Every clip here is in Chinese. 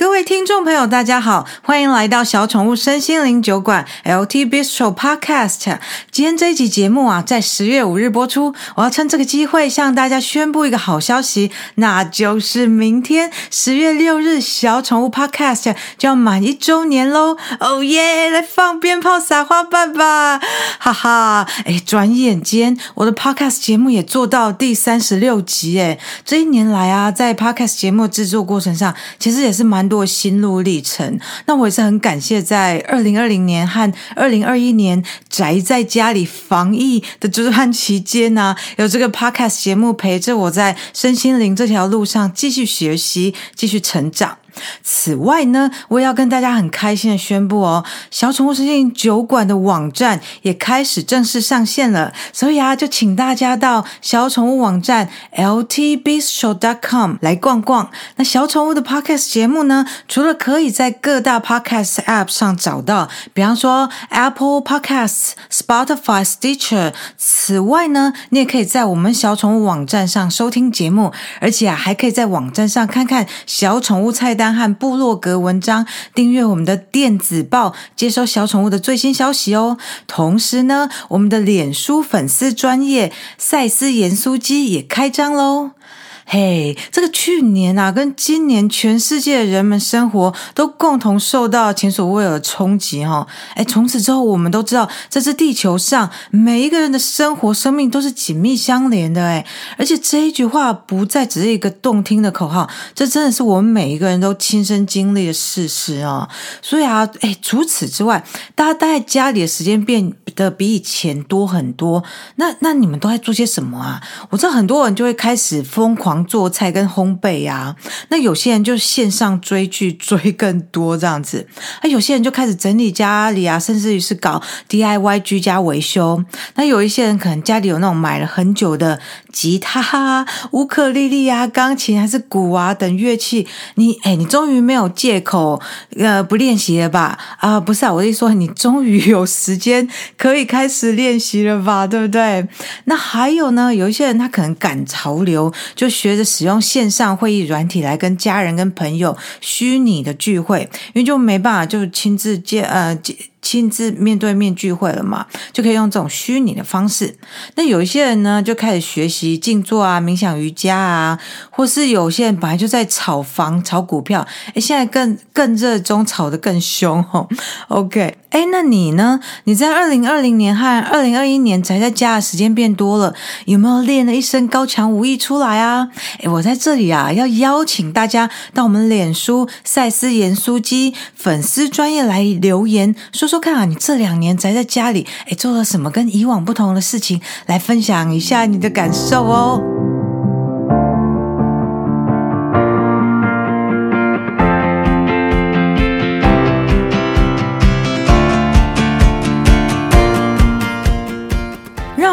各位听众朋友，大家好，欢迎来到小宠物身心灵酒馆 LT Bistro Podcast。今天这一集节目啊，在十月五日播出。我要趁这个机会向大家宣布一个好消息，那就是明天十月六日，小宠物 Podcast 就要满一周年喽！哦耶，来放鞭炮、撒花瓣吧！哈哈，哎，转眼间我的 Podcast 节目也做到第三十六集，哎，这一年来啊，在 Podcast 节目制作过程上，其实也是蛮。多心路历程，那我也是很感谢，在二零二零年和二零二一年宅在家里防疫的这段期间呢、有这个 podcast 节目陪着我在身心灵这条路上继续学习，继续成长。此外呢，我也要跟大家很开心的宣布哦，小宠物世界酒馆的网站也开始正式上线了，所以啊，就请大家到小宠物网站 ltbistro.com 来逛逛。那小宠物的 podcast 节目呢，除了可以在各大 podcast app 上找到，比方说 Apple Podcasts、Spotify、Stitcher，此外呢，你也可以在我们小宠物网站上收听节目，而且啊，还可以在网站上看看小宠物菜单。单和部落格文章，订阅我们的电子报，接收小宠物的最新消息哦。同时呢，我们的脸书粉丝专业赛斯盐酥鸡也开张喽。嘿，这个去年啊，跟今年全世界的人们生活都共同受到前所未有的冲击哈。哎，从此之后，我们都知道，在这地球上每一个人的生活、生命都是紧密相连的。哎，而且这一句话不再只是一个动听的口号，这真的是我们每一个人都亲身经历的事实啊。所以啊，哎，除此之外，大家待在家里的时间变得比以前多很多。那那你们都在做些什么啊？我知道很多人就会开始疯狂。做菜跟烘焙、啊，那有些人就线上追剧追更多这样子，那有些人就开始整理家里啊，甚至于是搞 DIY 居家维修。那有一些人可能家里有那种买了很久的吉他、啊乌克丽丽啊、钢琴还是鼓啊等乐器，你哎，你终于没有借口呃不练习了吧？啊，不是啊，我是说你终于有时间可以开始练习了吧？对不对？那还有呢，有一些人他可能赶潮流，就学。学着使用线上会议软体来跟家人、跟朋友虚拟的聚会，因为就没办法就亲自见呃。亲自面对面聚会了嘛，就可以用这种虚拟的方式。那有一些人呢，就开始学习静坐啊、冥想、瑜伽啊，或是有些人本来就在炒房、炒股票，诶，现在更更热衷，炒得更凶。OK，诶，那你呢？你在二零二零年和二零二一年宅在家的时间变多了，有没有练了一身高强武艺出来啊？诶，我在这里啊，要邀请大家到我们脸书赛斯盐酥鸡粉丝专页来留言说。说看啊，你这两年宅在家里，哎，做了什么跟以往不同的事情？来分享一下你的感受哦。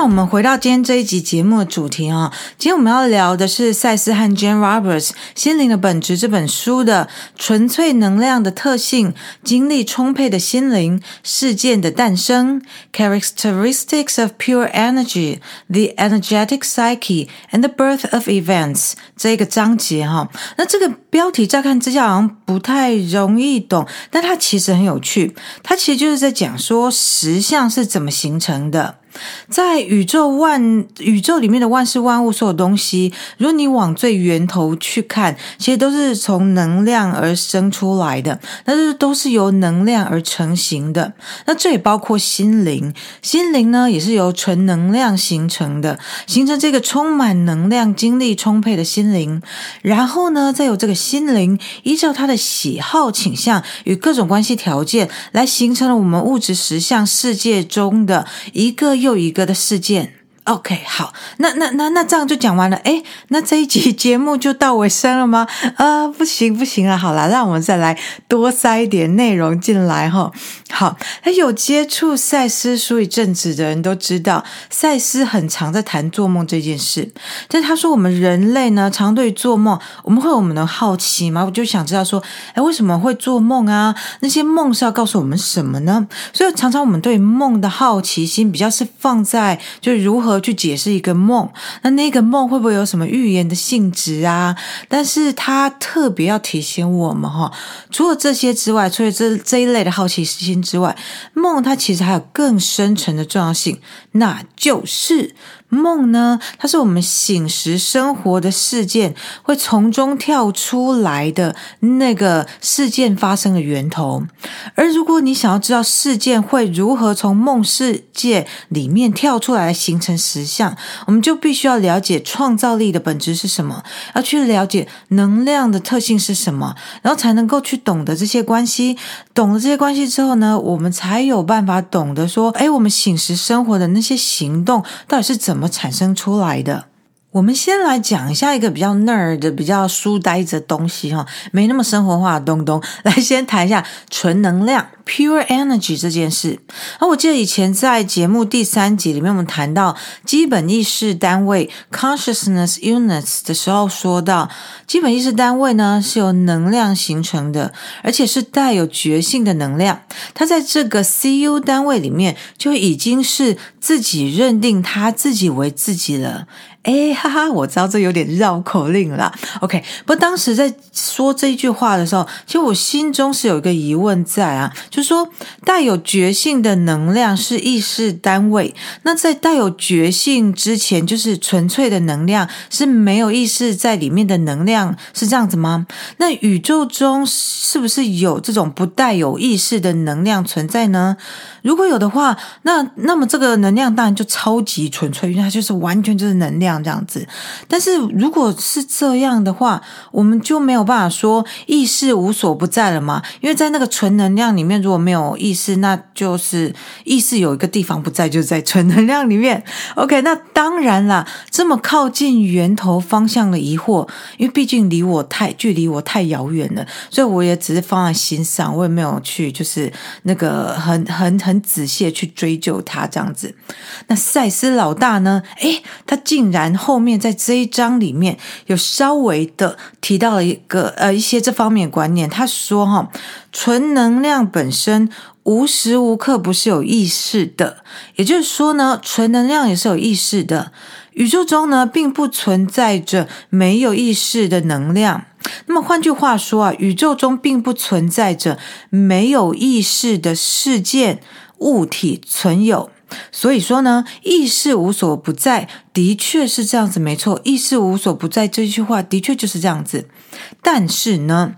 我们回到今天这一集节目的主题啊，今天我们要聊的是赛斯和 Jane Roberts《心灵的本质》这本书的纯粹能量的特性、精力充沛的心灵、事件的诞生 （Characteristics of Pure Energy, the Energetic Psyche, and the Birth of Events） 这个章节哈。那这个标题乍看之下好像不太容易懂，但它其实很有趣。它其实就是在讲说实相是怎么形成的。在宇宙万宇宙里面的万事万物，所有东西，如果你往最源头去看，其实都是从能量而生出来的，那是都是由能量而成型的。那这也包括心灵，心灵呢也是由纯能量形成的，形成这个充满能量、精力充沛的心灵。然后呢，再有这个心灵，依照他的喜好、倾向与各种关系条件，来形成了我们物质实相世界中的一个。又一个的事件。OK，好，那那那那这样就讲完了。诶，那这一集节目就到尾声了吗？啊、呃，不行不行了，好啦，让我们再来多塞一点内容进来哈。好，还有接触赛斯书一阵子的人都知道，赛斯很常在谈做梦这件事。但他说，我们人类呢，常对做梦，我们会有我们的好奇吗？我就想知道说，诶，为什么会做梦啊？那些梦是要告诉我们什么呢？所以常常我们对梦的好奇心比较是放在，就如何。去解释一个梦，那那个梦会不会有什么预言的性质啊？但是他特别要提醒我们哈，除了这些之外，除了这这一类的好奇心之外，梦它其实还有更深层的重要性，那就是。梦呢，它是我们醒时生活的事件会从中跳出来的那个事件发生的源头。而如果你想要知道事件会如何从梦世界里面跳出来形成实相，我们就必须要了解创造力的本质是什么，要去了解能量的特性是什么，然后才能够去懂得这些关系。懂了这些关系之后呢，我们才有办法懂得说，哎，我们醒时生活的那些行动到底是怎。怎么产生出来的？我们先来讲一下一个比较 nerd 的、比较书呆子的东西哈，没那么生活化的东东。来，先谈一下纯能量 （pure energy） 这件事。啊，我记得以前在节目第三集里面，我们谈到基本意识单位 （consciousness units） 的时候，说到基本意识单位呢是由能量形成的，而且是带有觉性的能量。它在这个 CU 单位里面就已经是自己认定他自己为自己了。哎哈哈，我知道这有点绕口令了。OK，不过当时在说这一句话的时候，其实我心中是有一个疑问在啊，就是说带有觉性的能量是意识单位，那在带有觉性之前，就是纯粹的能量是没有意识在里面的能量，是这样子吗？那宇宙中是不是有这种不带有意识的能量存在呢？如果有的话，那那么这个能量当然就超级纯粹，因为它就是完全就是能量。这样子，但是如果是这样的话，我们就没有办法说意识无所不在了嘛？因为在那个纯能量里面，如果没有意识，那就是意识有一个地方不在，就是在纯能量里面。OK，那当然啦，这么靠近源头方向的疑惑，因为毕竟离我太距离我太遥远了，所以我也只是放在心上，我也没有去就是那个很很很仔细去追究它这样子。那赛斯老大呢？诶，他竟然。后面在这一章里面有稍微的提到了一个呃一些这方面的观念，他说哈，纯能量本身无时无刻不是有意识的，也就是说呢，纯能量也是有意识的。宇宙中呢，并不存在着没有意识的能量。那么换句话说啊，宇宙中并不存在着没有意识的事件物体存有。所以说呢，意识无所不在，的确是这样子，没错。意识无所不在这句话的确就是这样子，但是呢。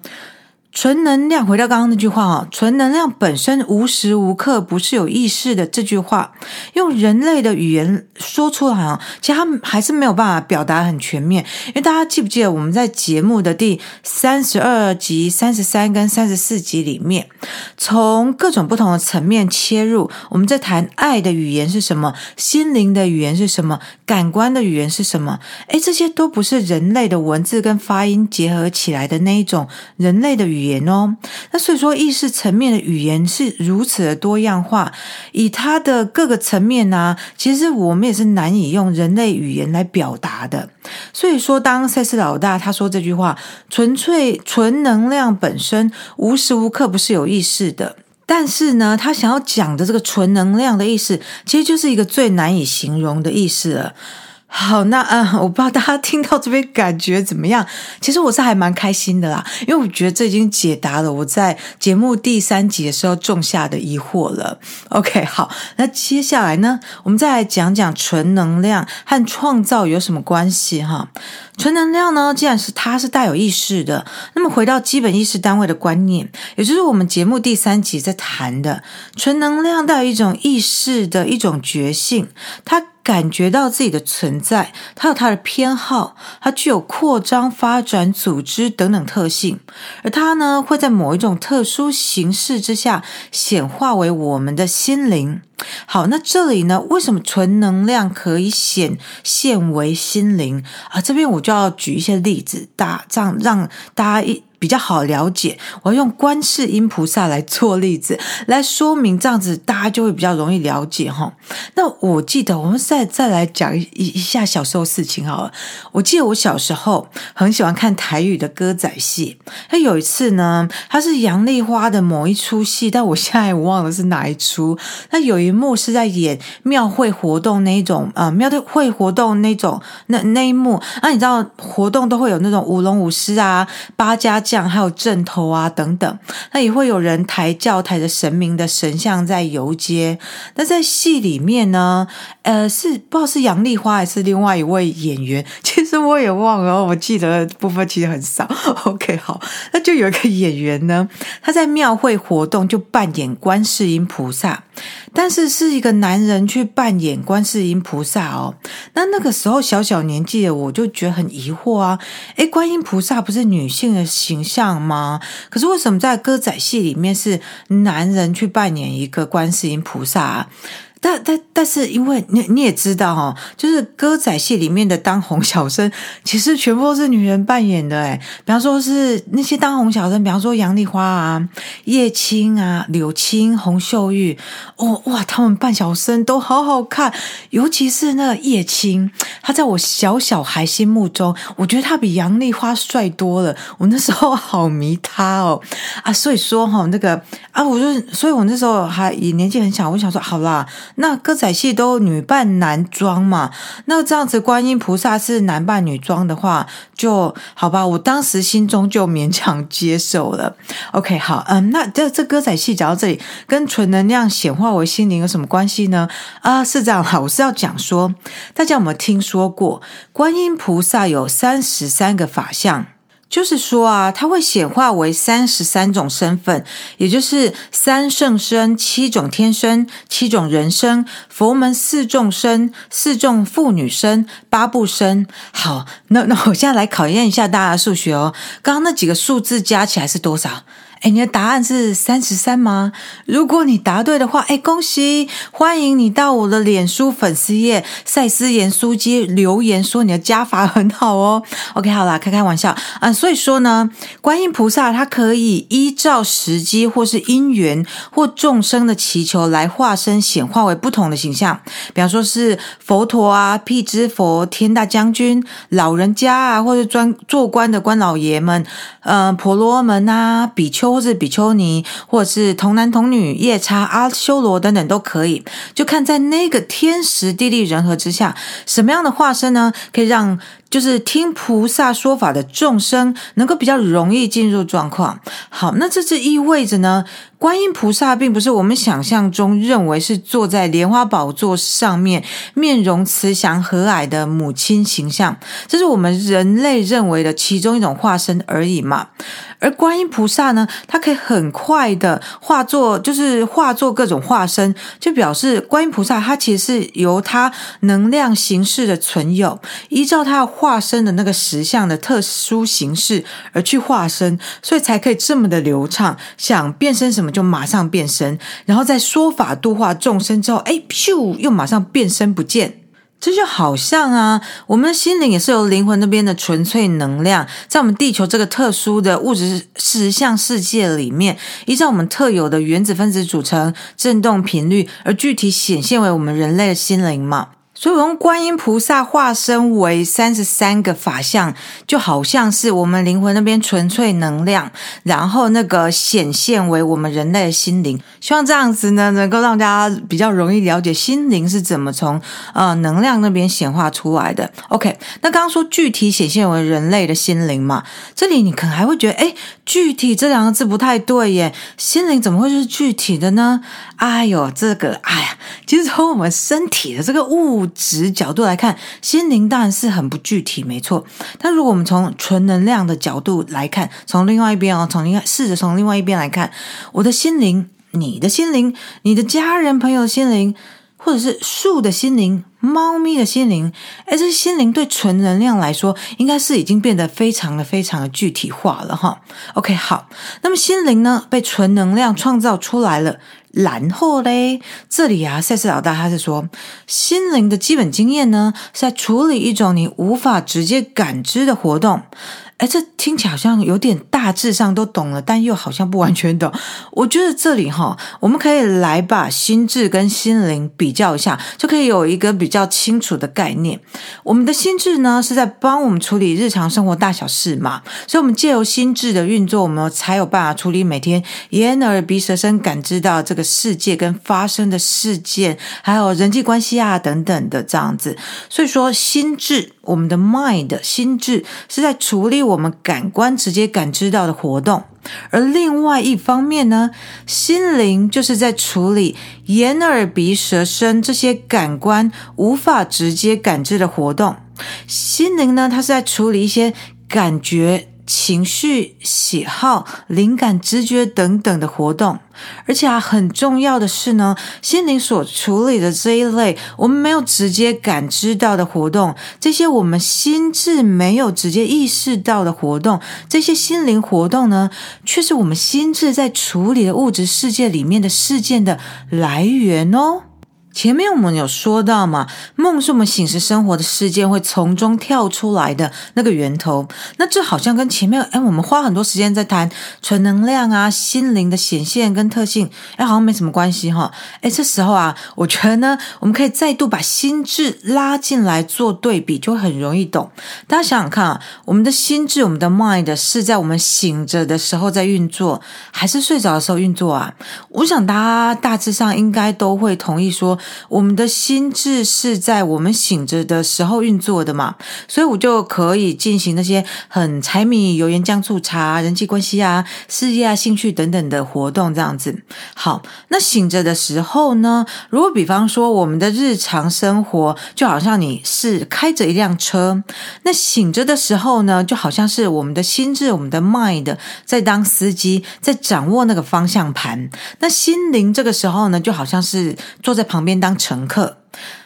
纯能量，回到刚刚那句话啊，纯能量本身无时无刻不是有意识的。这句话用人类的语言说出来啊，其实他们还是没有办法表达很全面。因为大家记不记得我们在节目的第三十二集、三十三跟三十四集里面，从各种不同的层面切入，我们在谈爱的语言是什么，心灵的语言是什么，感官的语言是什么？诶，这些都不是人类的文字跟发音结合起来的那一种人类的语言。语言哦，那所以说意识层面的语言是如此的多样化，以它的各个层面呢、其实我们也是难以用人类语言来表达的。所以说，当赛斯老大他说这句话，纯粹纯能量本身无时无刻不是有意识的，但是呢，他想要讲的这个纯能量的意思，其实就是一个最难以形容的意思了。好，那嗯，我不知道大家听到这边感觉怎么样？其实我是还蛮开心的啦，因为我觉得这已经解答了我在节目第三集的时候种下的疑惑了。OK，好，那接下来呢，我们再来讲讲纯能量和创造有什么关系哈？纯能量呢，既然是它是带有意识的，那么回到基本意识单位的观念，也就是我们节目第三集在谈的，纯能量带有一种意识的一种觉性，它。感觉到自己的存在，它有它的偏好，它具有扩张、发展、组织等等特性，而它呢，会在某一种特殊形式之下显化为我们的心灵。好，那这里呢，为什么纯能量可以显现为心灵啊？这边我就要举一些例子，大这样让大家一比较好了解，我要用观世音菩萨来做例子来说明，这样子大家就会比较容易了解哈。那我记得我们再再来讲一一下小时候事情好了。我记得我小时候很喜欢看台语的歌仔戏，那有一次呢，它是杨丽花的某一出戏，但我现在我忘了是哪一出。那有一幕是在演庙会活动那一种，呃，庙会活动那种那那一幕。那你知道活动都会有那种舞龙舞狮啊，八家。像还有阵头啊等等，那也会有人抬轿抬着神明的神像在游街。那在戏里面呢，呃，是不知道是杨丽花还是另外一位演员，其实我也忘了，我记得部分其实很少。OK，好，那就有一个演员呢，他在庙会活动就扮演观世音菩萨。但是是一个男人去扮演观世音菩萨哦，那那个时候小小年纪的我就觉得很疑惑啊，诶，观音菩萨不是女性的形像吗？可是为什么在歌仔戏里面是男人去扮演一个观世音菩萨？但但但是，因为你你也知道哈，就是歌仔戏里面的当红小生，其实全部都是女人扮演的诶，比方说是那些当红小生，比方说杨丽花啊、叶青啊、柳青、洪秀玉，哦哇，他们扮小生都好好看，尤其是那个叶青，他在我小小孩心目中，我觉得他比杨丽花帅多了，我那时候好迷他哦。啊，所以说哈，那个啊，我就，所以我那时候还也年纪很小，我想说好啦。那歌仔戏都女扮男装嘛，那这样子观音菩萨是男扮女装的话，就好吧。我当时心中就勉强接受了。OK，好，嗯，那这这歌仔戏讲到这里，跟纯能量显化为心灵有什么关系呢？啊，是这样哈，我是要讲说，大家有没有听说过观音菩萨有三十三个法相？就是说啊，它会显化为三十三种身份，也就是三圣身、七种天身、七种人身、佛门四众生、四众妇女身、八部身。好，那那我现在来考验一下大家的数学哦。刚刚那几个数字加起来是多少？哎，你的答案是三十三吗？如果你答对的话，哎，恭喜！欢迎你到我的脸书粉丝页赛斯盐酥鸡留言说你的加法很好哦。OK，好啦，开开玩笑啊。所以说呢，观音菩萨他可以依照时机或是因缘或众生的祈求来化身显化为不同的形象，比方说是佛陀啊、辟支佛、天大将军、老人家啊，或者专做官的官老爷们，嗯、呃，婆罗门啊、比丘。或是比丘尼，或者是童男童女、夜叉、阿修罗等等都可以，就看在那个天时地利人和之下，什么样的化身呢，可以让就是听菩萨说法的众生能够比较容易进入状况。好，那这就意味着呢，观音菩萨并不是我们想象中认为是坐在莲花宝座上面，面容慈祥和蔼的母亲形象，这是我们人类认为的其中一种化身而已嘛。而观音菩萨呢，它可以很快的化作，就是化作各种化身，就表示观音菩萨它其实是由它能量形式的存有，依照它要化身的那个实像的特殊形式而去化身，所以才可以这么的流畅，想变身什么就马上变身，然后在说法度化众生之后，哎，咻，又马上变身不见。这就好像啊，我们的心灵也是由灵魂那边的纯粹能量，在我们地球这个特殊的物质实相世界里面，依照我们特有的原子分子组成、振动频率，而具体显现为我们人类的心灵嘛。所以，我用观音菩萨化身为三十三个法相，就好像是我们灵魂那边纯粹能量，然后那个显现为我们人类的心灵。希望这样子呢，能够让大家比较容易了解心灵是怎么从呃能量那边显化出来的。OK，那刚刚说具体显现为人类的心灵嘛，这里你可能还会觉得，诶，具体这两个字不太对耶，心灵怎么会是具体的呢？哎呦，这个，哎呀，其实从我们身体的这个物质角度来看，心灵当然是很不具体，没错。但如果我们从纯能量的角度来看，从另外一边哦，从另外试着从另外一边来看，我的心灵、你的心灵、你的家人朋友的心灵，或者是树的心灵、猫咪的心灵，哎，这些心灵对纯能量来说，应该是已经变得非常的、非常的具体化了哈。OK，好，那么心灵呢，被纯能量创造出来了。然后嘞，这里啊，赛斯老大他是说，心灵的基本经验呢，是在处理一种你无法直接感知的活动，哎，这听起来好像有点大致上都懂了，但又好像不完全懂。我觉得这里哈，我们可以来把心智跟心灵比较一下，就可以有一个比较清楚的概念。我们的心智呢，是在帮我们处理日常生活大小事嘛，所以，我们借由心智的运作，我们才有办法处理每天眼耳鼻舌身感知到这个世界跟发生的事件，还有人际关系啊等等的这样子。所以说，心智，我们的 mind 心智是在处理我们感官直接感知到的活动，而另外一方面呢，心灵就是在处理眼耳鼻舌身这些感官无法直接感知的活动。心灵呢，它是在处理一些感觉。情绪、喜好、灵感、直觉等等的活动，而且啊，很重要的是呢，心灵所处理的这一类我们没有直接感知到的活动，这些我们心智没有直接意识到的活动，这些心灵活动呢，却是我们心智在处理的物质世界里面的事件的来源哦。前面我们有说到嘛，梦是我们醒时生活的事件会从中跳出来的那个源头。那这好像跟前面哎，我们花很多时间在谈纯能量啊、心灵的显现跟特性，哎，好像没什么关系哈。哎，这时候啊，我觉得呢，我们可以再度把心智拉进来做对比，就很容易懂。大家想想看啊，我们的心智，我们的 mind 是在我们醒着的时候在运作，还是睡着的时候运作啊？我想大家大致上应该都会同意说。我们的心智是在我们醒着的时候运作的嘛，所以我就可以进行那些很柴米油盐酱醋茶、人际关系啊、事业啊、兴趣等等的活动，这样子。好，那醒着的时候呢？如果比方说我们的日常生活就好像你是开着一辆车，那醒着的时候呢，就好像是我们的心智、我们的 mind 在当司机，在掌握那个方向盘。那心灵这个时候呢，就好像是坐在旁边。边当乘客，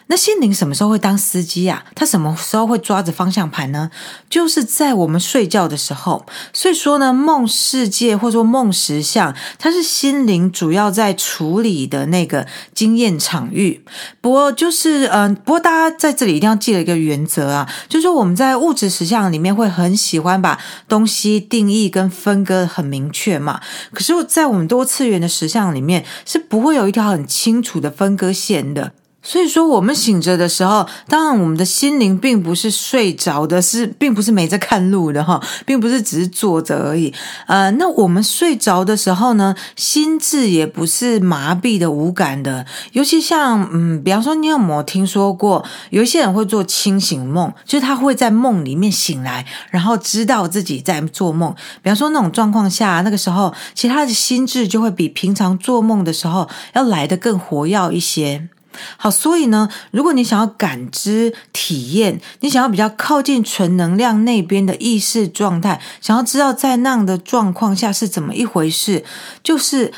那心灵什么时候会当司机啊？他什么时候会抓着方向盘呢？就是在我们睡觉的时候。所以说呢，梦世界或者说梦实相，它是心灵主要在处理的那个经验场域。不过就是，嗯、呃，不过大家在这里一定要记得一个原则啊，就是说我们在物质实相里面会很喜欢把东西定义跟分割很明确嘛。可是，在我们多次元的实相里面，是不会有一条很清楚的分割线的。所以说，我们醒着的时候，当然我们的心灵并不是睡着的，是并不是没在看路的哈，并不是只是坐着而已。呃，那我们睡着的时候呢，心智也不是麻痹的、无感的。尤其像嗯，比方说，你有没有听说过，有一些人会做清醒梦，就是他会在梦里面醒来，然后知道自己在做梦。比方说那种状况下，那个时候，其实他的心智就会比平常做梦的时候要来得更活跃一些。好，所以呢，如果你想要感知、体验，你想要比较靠近纯能量那边的意识状态，想要知道在那样的状况下是怎么一回事，就是。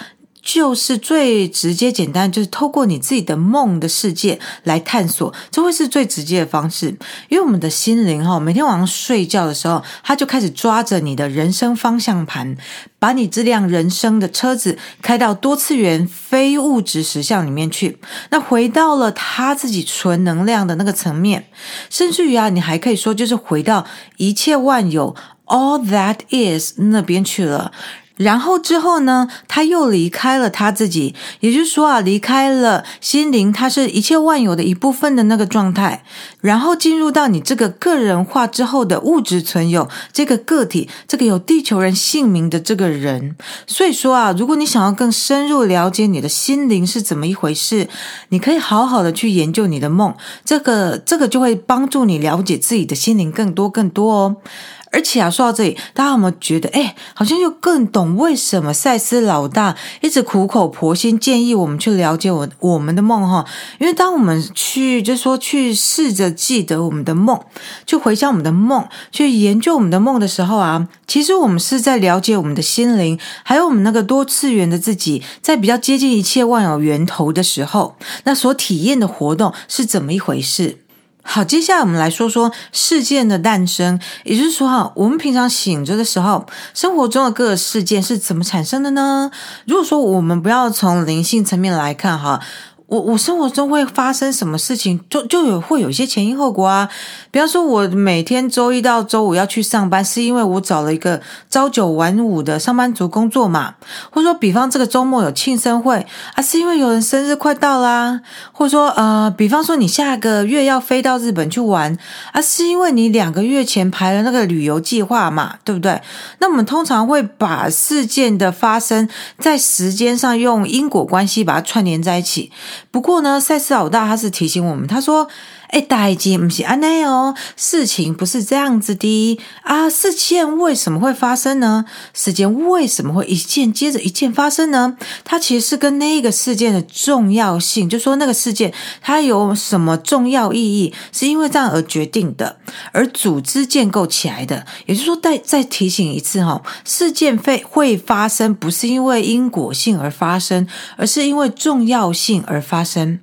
就是最直接简单，就是透过你自己的梦的世界来探索，这会是最直接的方式。因为我们的心灵哈，每天晚上睡觉的时候，他就开始抓着你的人生方向盘，把你这辆人生的车子开到多次元非物质实相里面去。那回到了他自己纯能量的那个层面，甚至于啊，你还可以说就是回到一切万有 all that is 那边去了。然后之后呢，他又离开了他自己，也就是说啊，离开了心灵，它是一切万有的一部分的那个状态，然后进入到你这个个人化之后的物质存有这个个体，这个有地球人姓名的这个人。所以说啊，如果你想要更深入了解你的心灵是怎么一回事，你可以好好的去研究你的梦，这个这个就会帮助你了解自己的心灵更多更多哦。而且啊，说到这里，大家有没有觉得，哎，好像又更懂为什么赛斯老大一直苦口婆心建议我们去了解我我们的梦哈？因为当我们去，就是说去试着记得我们的梦，去回想我们的梦，去研究我们的梦的时候啊，其实我们是在了解我们的心灵，还有我们那个多次元的自己，在比较接近一切万有源头的时候，那所体验的活动是怎么一回事？好，接下来我们来说说事件的诞生，也就是说哈，我们平常醒着的时候，生活中的各个事件是怎么产生的呢？如果说我们不要从灵性层面来看哈，我我生活中会发生什么事情，就就有会有一些前因后果啊。比方说，我每天周一到周五要去上班，是因为我找了一个朝九晚五的上班族工作嘛。或者说，比方这个周末有庆生会啊，是因为有人生日快到啦。或者说，呃，比方说你下个月要飞到日本去玩啊，是因为你两个月前排了那个旅游计划嘛，对不对？那我们通常会把事件的发生在时间上用因果关系把它串联在一起。不过呢，赛斯老大他是提醒我们，他说。哎，代志不是安内哦，事情不是这样子的啊。事件为什么会发生呢？事件为什么会一件接着一件发生呢？它其实是跟那个事件的重要性，就说那个事件它有什么重要意义，是因为这样而决定的，而组织建构起来的。也就是说，再再提醒一次哈，事件会会发生，不是因为因果性而发生，而是因为重要性而发生。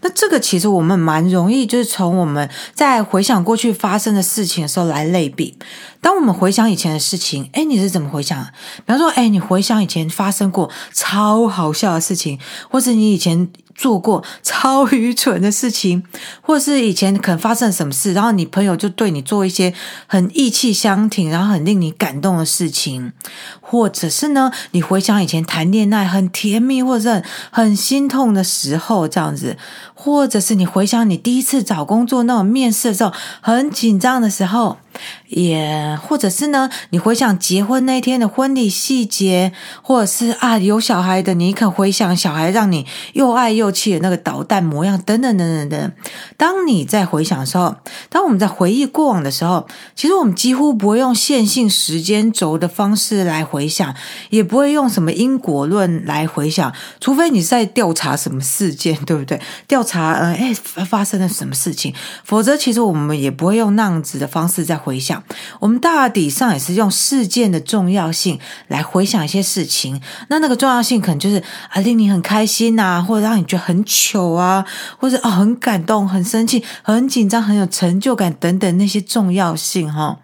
那这个其实我们蛮容易，就是从我们在回想过去发生的事情的时候来类比。当我们回想以前的事情，哎，你是怎么回想？比方说，哎，你回想以前发生过超好笑的事情，或是你以前。做过超愚蠢的事情，或是以前可能发生什么事，然后你朋友就对你做一些很义气相挺，然后很令你感动的事情，或者是呢，你回想以前谈恋爱很甜蜜，或者很心痛的时候，这样子，或者是你回想你第一次找工作那种面试的时候很紧张的时候。也或者是呢，你回想结婚那天的婚礼细节，或者是啊有小孩的，你可回想小孩让你又爱又气的那个捣蛋模样，等等等等等。当你在回想的时候，当我们在回忆过往的时候，其实我们几乎不会用线性时间轴的方式来回想，也不会用什么因果论来回想，除非你是在调查什么事件，对不对？调查呃，哎，发生了什么事情，否则其实我们也不会用那样子的方式在回想。我们大体上也是用事件的重要性来回想一些事情，那那个重要性可能就是啊令你很开心啊，或者让你觉得很糗啊，或者啊很感动、很生气、很紧张、很有成就感等等那些重要性哈。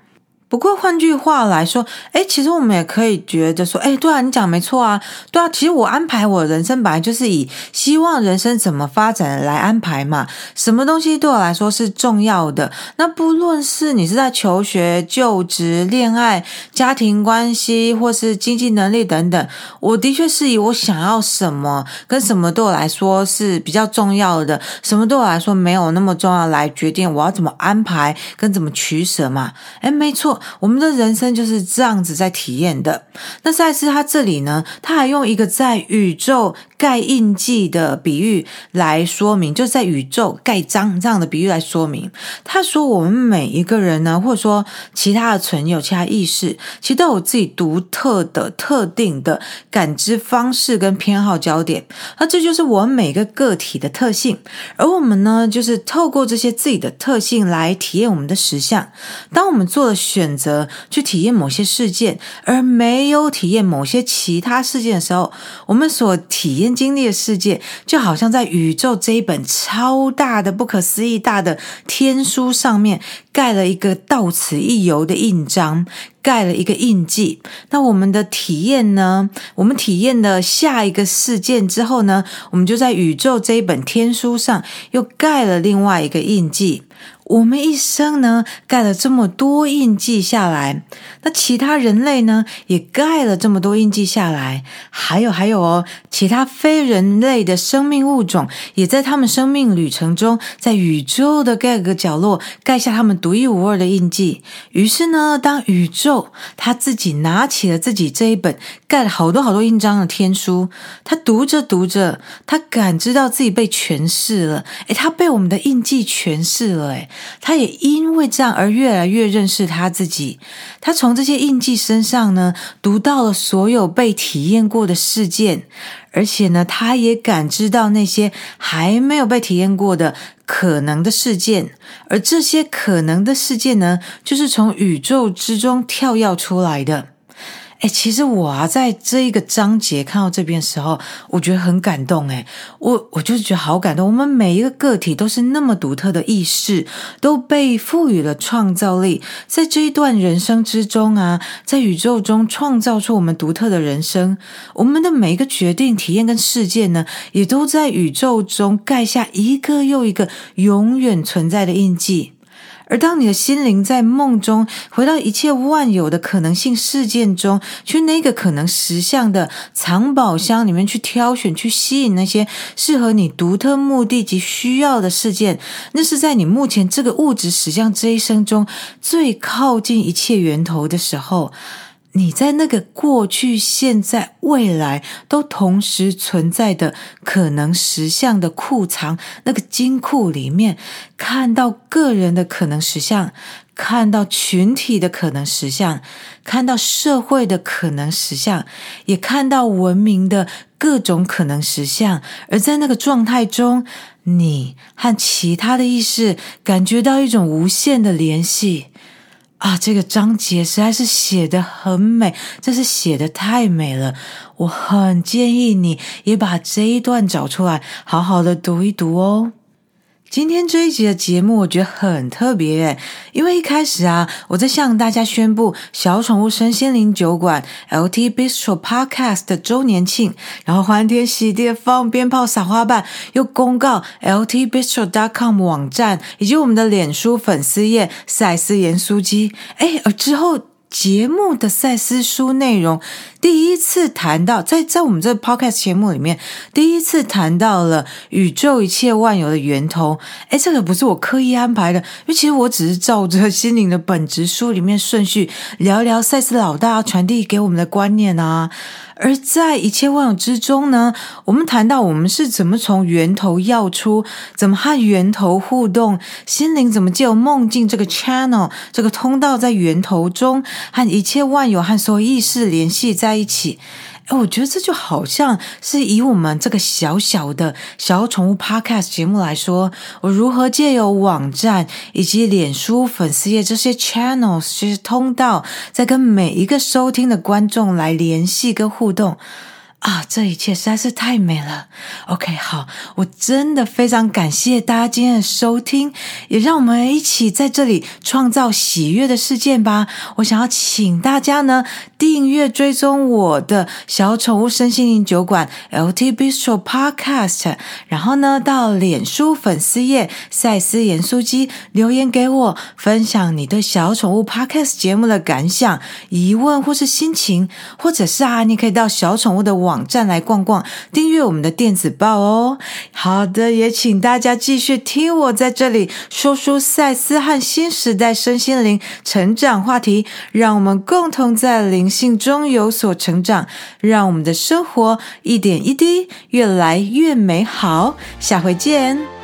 不过换句话来说，诶，其实我们也可以觉得说，诶，对啊，你讲没错啊，对啊，其实我安排我人生本来就是以希望人生怎么发展来安排嘛。什么东西对我来说是重要的？那不论是你是在求学、就职、恋爱、家庭关系，或是经济能力等等，我的确是以我想要什么跟什么对我来说是比较重要的，什么对我来说没有那么重要来决定我要怎么安排跟怎么取舍嘛。诶，没错。我们的人生就是这样子在体验的。那赛斯他这里呢，他还用一个在宇宙盖印记的比喻来说明，就在宇宙盖章这样的比喻来说明。他说，我们每一个人呢，或者说其他的存有、其他意识，其实都有自己独特的、特定的感知方式跟偏好焦点。那这就是我们每个个体的特性。而我们呢，就是透过这些自己的特性来体验我们的实相。当我们做了选。选择去体验某些事件，而没有体验某些其他事件的时候，我们所体验经历的世界，就好像在宇宙这一本超大的、不可思议大的天书上面盖了一个到此一游的印章，盖了一个印记。那我们的体验呢？我们体验了下一个事件之后呢，我们就在宇宙这一本天书上又盖了另外一个印记。我们一生呢，盖了这么多印记下来，那其他人类呢，也盖了这么多印记下来，还有还有哦，其他非人类的生命物种，也在他们生命旅程中，在宇宙的各个角落盖下他们独一无二的印记。于是呢，当宇宙他自己拿起了自己这一本盖了好多好多印章的天书，他读着读着，他感知到自己被诠释了，诶，他被我们的印记诠释了，诶。他也因为这样而越来越认识他自己。他从这些印记身上呢，读到了所有被体验过的事件，而且呢，他也感知到那些还没有被体验过的可能的事件。而这些可能的事件呢，就是从宇宙之中跳跃出来的。哎，其实我啊，在这一个章节看到这边的时候，我觉得很感动。哎，我我就是觉得好感动。我们每一个个体都是那么独特的意识，都被赋予了创造力。在这一段人生之中啊，在宇宙中创造出我们独特的人生。我们的每一个决定、体验跟事件呢，也都在宇宙中盖下一个又一个永远存在的印记。而当你的心灵在梦中回到一切万有的可能性事件中，去那个可能实相的藏宝箱里面去挑选、去吸引那些适合你独特目的及需要的事件，那是在你目前这个物质实相这一生中最靠近一切源头的时候。你在那个过去、现在、未来都同时存在的可能实相的库藏，那个金库里面，看到个人的可能实相，看到群体的可能实相，看到社会的可能实相，也看到文明的各种可能实相。而在那个状态中，你和其他的意识感觉到一种无限的联系。啊，这个章节实在是写的很美，真是写的太美了。我很建议你也把这一段找出来，好好的读一读哦。今天这一集的节目我觉得很特别诶，因为一开始啊，我在向大家宣布小宠物身心灵酒馆 LT Bistro Podcast 的周年庆，然后欢天喜地放鞭炮、撒花瓣，又公告 LT Bistro dot com 网站以及我们的脸书粉丝页赛斯盐酥鸡，诶，而之后。节目的赛斯书内容，第一次谈到在在我们这 podcast 节目里面，第一次谈到了宇宙一切万有的源头。诶，这个不是我刻意安排的，因为其实我只是照着心灵的本质书里面顺序聊一聊赛斯老大传递给我们的观念啊。而在一切万有之中呢，我们谈到我们是怎么从源头要出，怎么和源头互动，心灵怎么借由梦境这个 channel 这个通道，在源头中和一切万有和所有意识联系在一起。我觉得这就好像是以我们这个小小的小宠物 Podcast 节目来说，我如何借由网站以及脸书粉丝页这些 channels 这些通道，在跟每一个收听的观众来联系跟互动。啊，这一切实在是太美了。OK，好，我真的非常感谢大家今天的收听，也让我们一起在这里创造喜悦的事件吧。我想要请大家呢订阅追踪我的小宠物身心灵酒馆 LT Bistro Podcast，然后呢到脸书粉丝页赛斯盐酥鸡留言给我，分享你对小宠物 Podcast 节目的感想、疑问或是心情，或者是啊，你可以到小宠物的网。网站来逛逛，订阅我们的电子报哦。好的，也请大家继续听我在这里说书赛斯和新时代身心灵成长话题，让我们共同在灵性中有所成长，让我们的生活一点一滴越来越美好。下回见。